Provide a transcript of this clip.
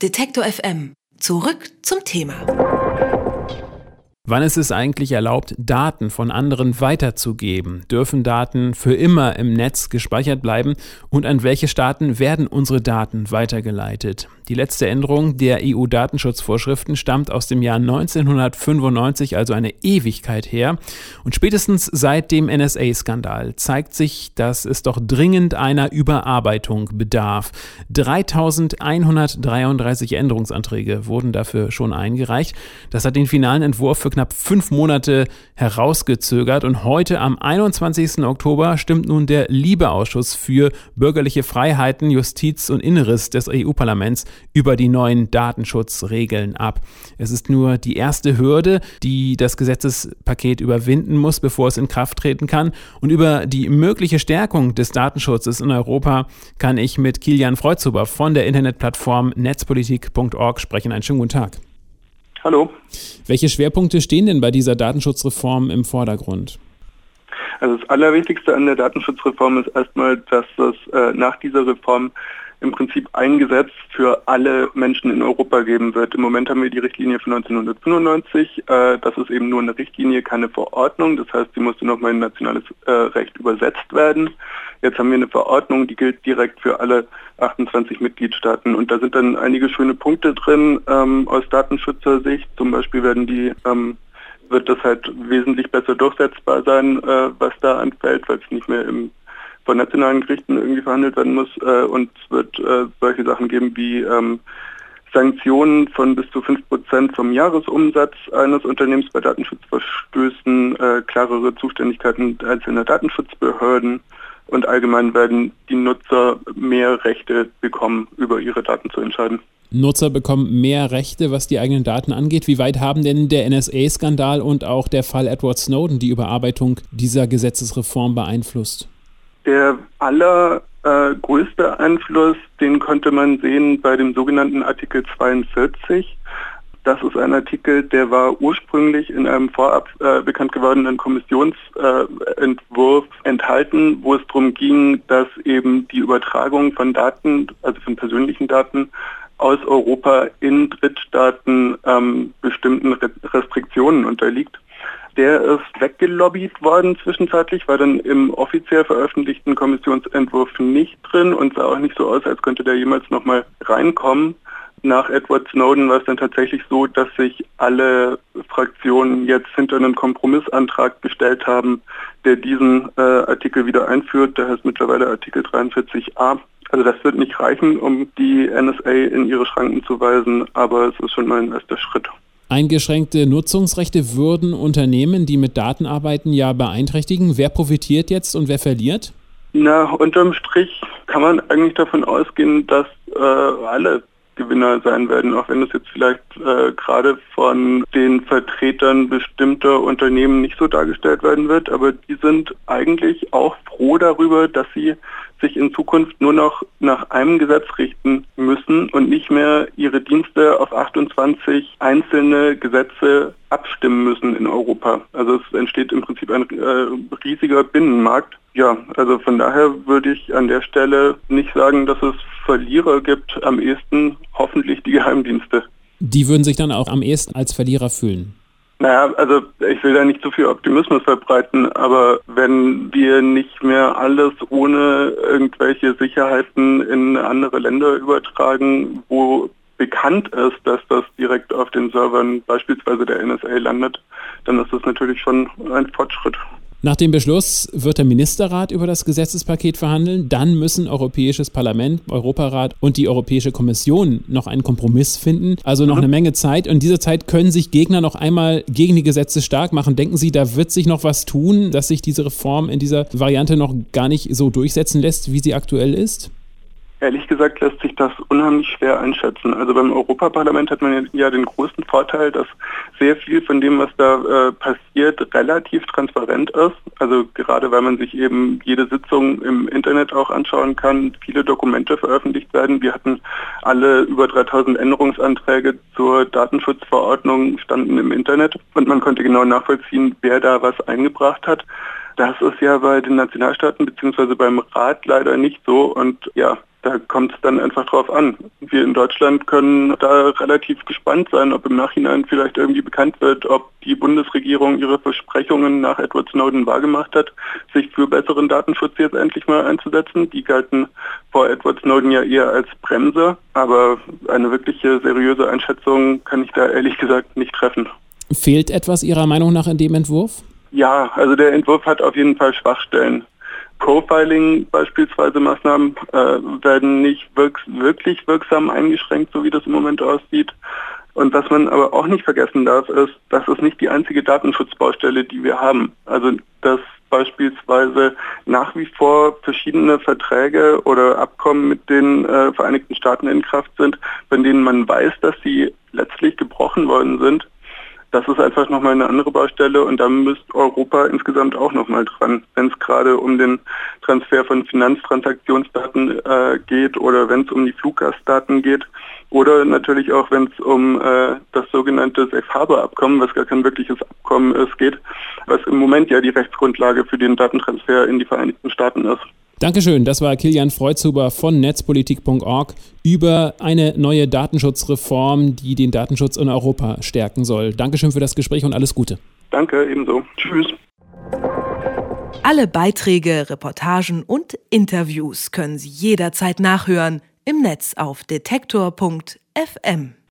Detektor FM. Zurück zum Thema. Wann ist es eigentlich erlaubt, Daten von anderen weiterzugeben? Dürfen Daten für immer im Netz gespeichert bleiben? Und an welche Staaten werden unsere Daten weitergeleitet? Die letzte Änderung der EU-Datenschutzvorschriften stammt aus dem Jahr 1995, also eine Ewigkeit her. Und spätestens seit dem NSA-Skandal zeigt sich, dass es doch dringend einer Überarbeitung bedarf. 3133 Änderungsanträge wurden dafür schon eingereicht. Das hat den finalen Entwurf für knapp fünf Monate herausgezögert. Und heute am 21. Oktober stimmt nun der Liebeausschuss für bürgerliche Freiheiten, Justiz und Inneres des EU-Parlaments über die neuen Datenschutzregeln ab. Es ist nur die erste Hürde, die das Gesetzespaket überwinden muss, bevor es in Kraft treten kann. Und über die mögliche Stärkung des Datenschutzes in Europa kann ich mit Kilian Freudzuber von der Internetplattform netzpolitik.org sprechen. Einen schönen guten Tag. Hallo. Welche Schwerpunkte stehen denn bei dieser Datenschutzreform im Vordergrund? Also das Allerwichtigste an der Datenschutzreform ist erstmal, dass es äh, nach dieser Reform im Prinzip ein Gesetz für alle Menschen in Europa geben wird. Im Moment haben wir die Richtlinie von 1995. Äh, das ist eben nur eine Richtlinie, keine Verordnung. Das heißt, sie musste nochmal in nationales äh, Recht übersetzt werden. Jetzt haben wir eine Verordnung, die gilt direkt für alle 28 Mitgliedstaaten. Und da sind dann einige schöne Punkte drin ähm, aus Datenschutzersicht. Zum Beispiel werden die ähm, wird das halt wesentlich besser durchsetzbar sein, äh, was da anfällt, weil es nicht mehr im von nationalen Gerichten irgendwie verhandelt werden muss. Äh, und es wird äh, solche Sachen geben wie ähm, Sanktionen von bis zu 5% vom Jahresumsatz eines Unternehmens bei Datenschutzverstößen, äh, klarere Zuständigkeiten einzelner Datenschutzbehörden und allgemein werden die Nutzer mehr Rechte bekommen, über ihre Daten zu entscheiden. Nutzer bekommen mehr Rechte, was die eigenen Daten angeht. Wie weit haben denn der NSA-Skandal und auch der Fall Edward Snowden die Überarbeitung dieser Gesetzesreform beeinflusst? Der allergrößte äh, Einfluss, den konnte man sehen bei dem sogenannten Artikel 42. Das ist ein Artikel, der war ursprünglich in einem vorab äh, bekannt gewordenen Kommissionsentwurf äh, enthalten, wo es darum ging, dass eben die Übertragung von Daten, also von persönlichen Daten aus Europa in Drittstaaten ähm, bestimmten Restriktionen unterliegt der ist weggelobbyt worden zwischenzeitlich, war dann im offiziell veröffentlichten Kommissionsentwurf nicht drin und sah auch nicht so aus, als könnte der jemals nochmal reinkommen. Nach Edward Snowden war es dann tatsächlich so, dass sich alle Fraktionen jetzt hinter einen Kompromissantrag gestellt haben, der diesen äh, Artikel wieder einführt. Der heißt mittlerweile Artikel 43a. Also das wird nicht reichen, um die NSA in ihre Schranken zu weisen, aber es ist schon mal ein erster Schritt. Eingeschränkte Nutzungsrechte würden Unternehmen, die mit Daten arbeiten, ja beeinträchtigen. Wer profitiert jetzt und wer verliert? Na, unterm Strich kann man eigentlich davon ausgehen, dass äh, alle Gewinner sein werden, auch wenn es jetzt vielleicht äh, gerade von den Vertretern bestimmter Unternehmen nicht so dargestellt werden wird, aber die sind eigentlich auch froh darüber, dass sie sich in Zukunft nur noch nach einem Gesetz richten müssen und nicht mehr ihre Dienste auf 28 einzelne Gesetze abstimmen müssen in Europa. Also es entsteht im Prinzip ein äh, riesiger Binnenmarkt. Ja, also von daher würde ich an der Stelle nicht sagen, dass es Verlierer gibt. Am ehesten hoffentlich die Geheimdienste. Die würden sich dann auch am ehesten als Verlierer fühlen. Naja, also ich will da nicht zu viel Optimismus verbreiten, aber wenn wir nicht mehr alles ohne irgendwelche Sicherheiten in andere Länder übertragen, wo bekannt ist, dass das direkt auf den Servern beispielsweise der NSA landet, dann ist das natürlich schon ein Fortschritt. Nach dem Beschluss wird der Ministerrat über das Gesetzespaket verhandeln. Dann müssen Europäisches Parlament, Europarat und die Europäische Kommission noch einen Kompromiss finden. Also noch mhm. eine Menge Zeit. Und in dieser Zeit können sich Gegner noch einmal gegen die Gesetze stark machen. Denken Sie, da wird sich noch was tun, dass sich diese Reform in dieser Variante noch gar nicht so durchsetzen lässt, wie sie aktuell ist? Ehrlich gesagt lässt sich das unheimlich schwer einschätzen. Also beim Europaparlament hat man ja den großen Vorteil, dass sehr viel von dem, was da äh, passiert, relativ transparent ist. Also gerade weil man sich eben jede Sitzung im Internet auch anschauen kann, viele Dokumente veröffentlicht werden. Wir hatten alle über 3000 Änderungsanträge zur Datenschutzverordnung standen im Internet und man konnte genau nachvollziehen, wer da was eingebracht hat. Das ist ja bei den Nationalstaaten bzw. beim Rat leider nicht so. Und ja, da kommt es dann einfach drauf an. Wir in Deutschland können da relativ gespannt sein, ob im Nachhinein vielleicht irgendwie bekannt wird, ob die Bundesregierung ihre Versprechungen nach Edward Snowden wahrgemacht hat, sich für besseren Datenschutz jetzt endlich mal einzusetzen. Die galten vor Edward Snowden ja eher als Bremse, aber eine wirkliche seriöse Einschätzung kann ich da ehrlich gesagt nicht treffen. Fehlt etwas Ihrer Meinung nach in dem Entwurf? Ja, also der Entwurf hat auf jeden Fall Schwachstellen. Profiling beispielsweise Maßnahmen äh, werden nicht wirks wirklich wirksam eingeschränkt, so wie das im Moment aussieht. Und was man aber auch nicht vergessen darf, ist, das ist nicht die einzige Datenschutzbaustelle, die wir haben. Also dass beispielsweise nach wie vor verschiedene Verträge oder Abkommen mit den äh, Vereinigten Staaten in Kraft sind, von denen man weiß, dass sie letztlich gebrochen worden sind das ist einfach nochmal eine andere Baustelle und da müsste Europa insgesamt auch nochmal dran, wenn es gerade um den Transfer von Finanztransaktionsdaten äh, geht oder wenn es um die Fluggastdaten geht oder natürlich auch, wenn es um äh, das sogenannte Safe Harbor Abkommen, was gar kein wirkliches Abkommen ist, geht, was im Moment ja die Rechtsgrundlage für den Datentransfer in die Vereinigten Staaten ist. Dankeschön, das war Kilian Freuzhuber von netzpolitik.org über eine neue Datenschutzreform, die den Datenschutz in Europa stärken soll. Dankeschön für das Gespräch und alles Gute. Danke, ebenso. Tschüss. Alle Beiträge, Reportagen und Interviews können Sie jederzeit nachhören im Netz auf detektor.fm.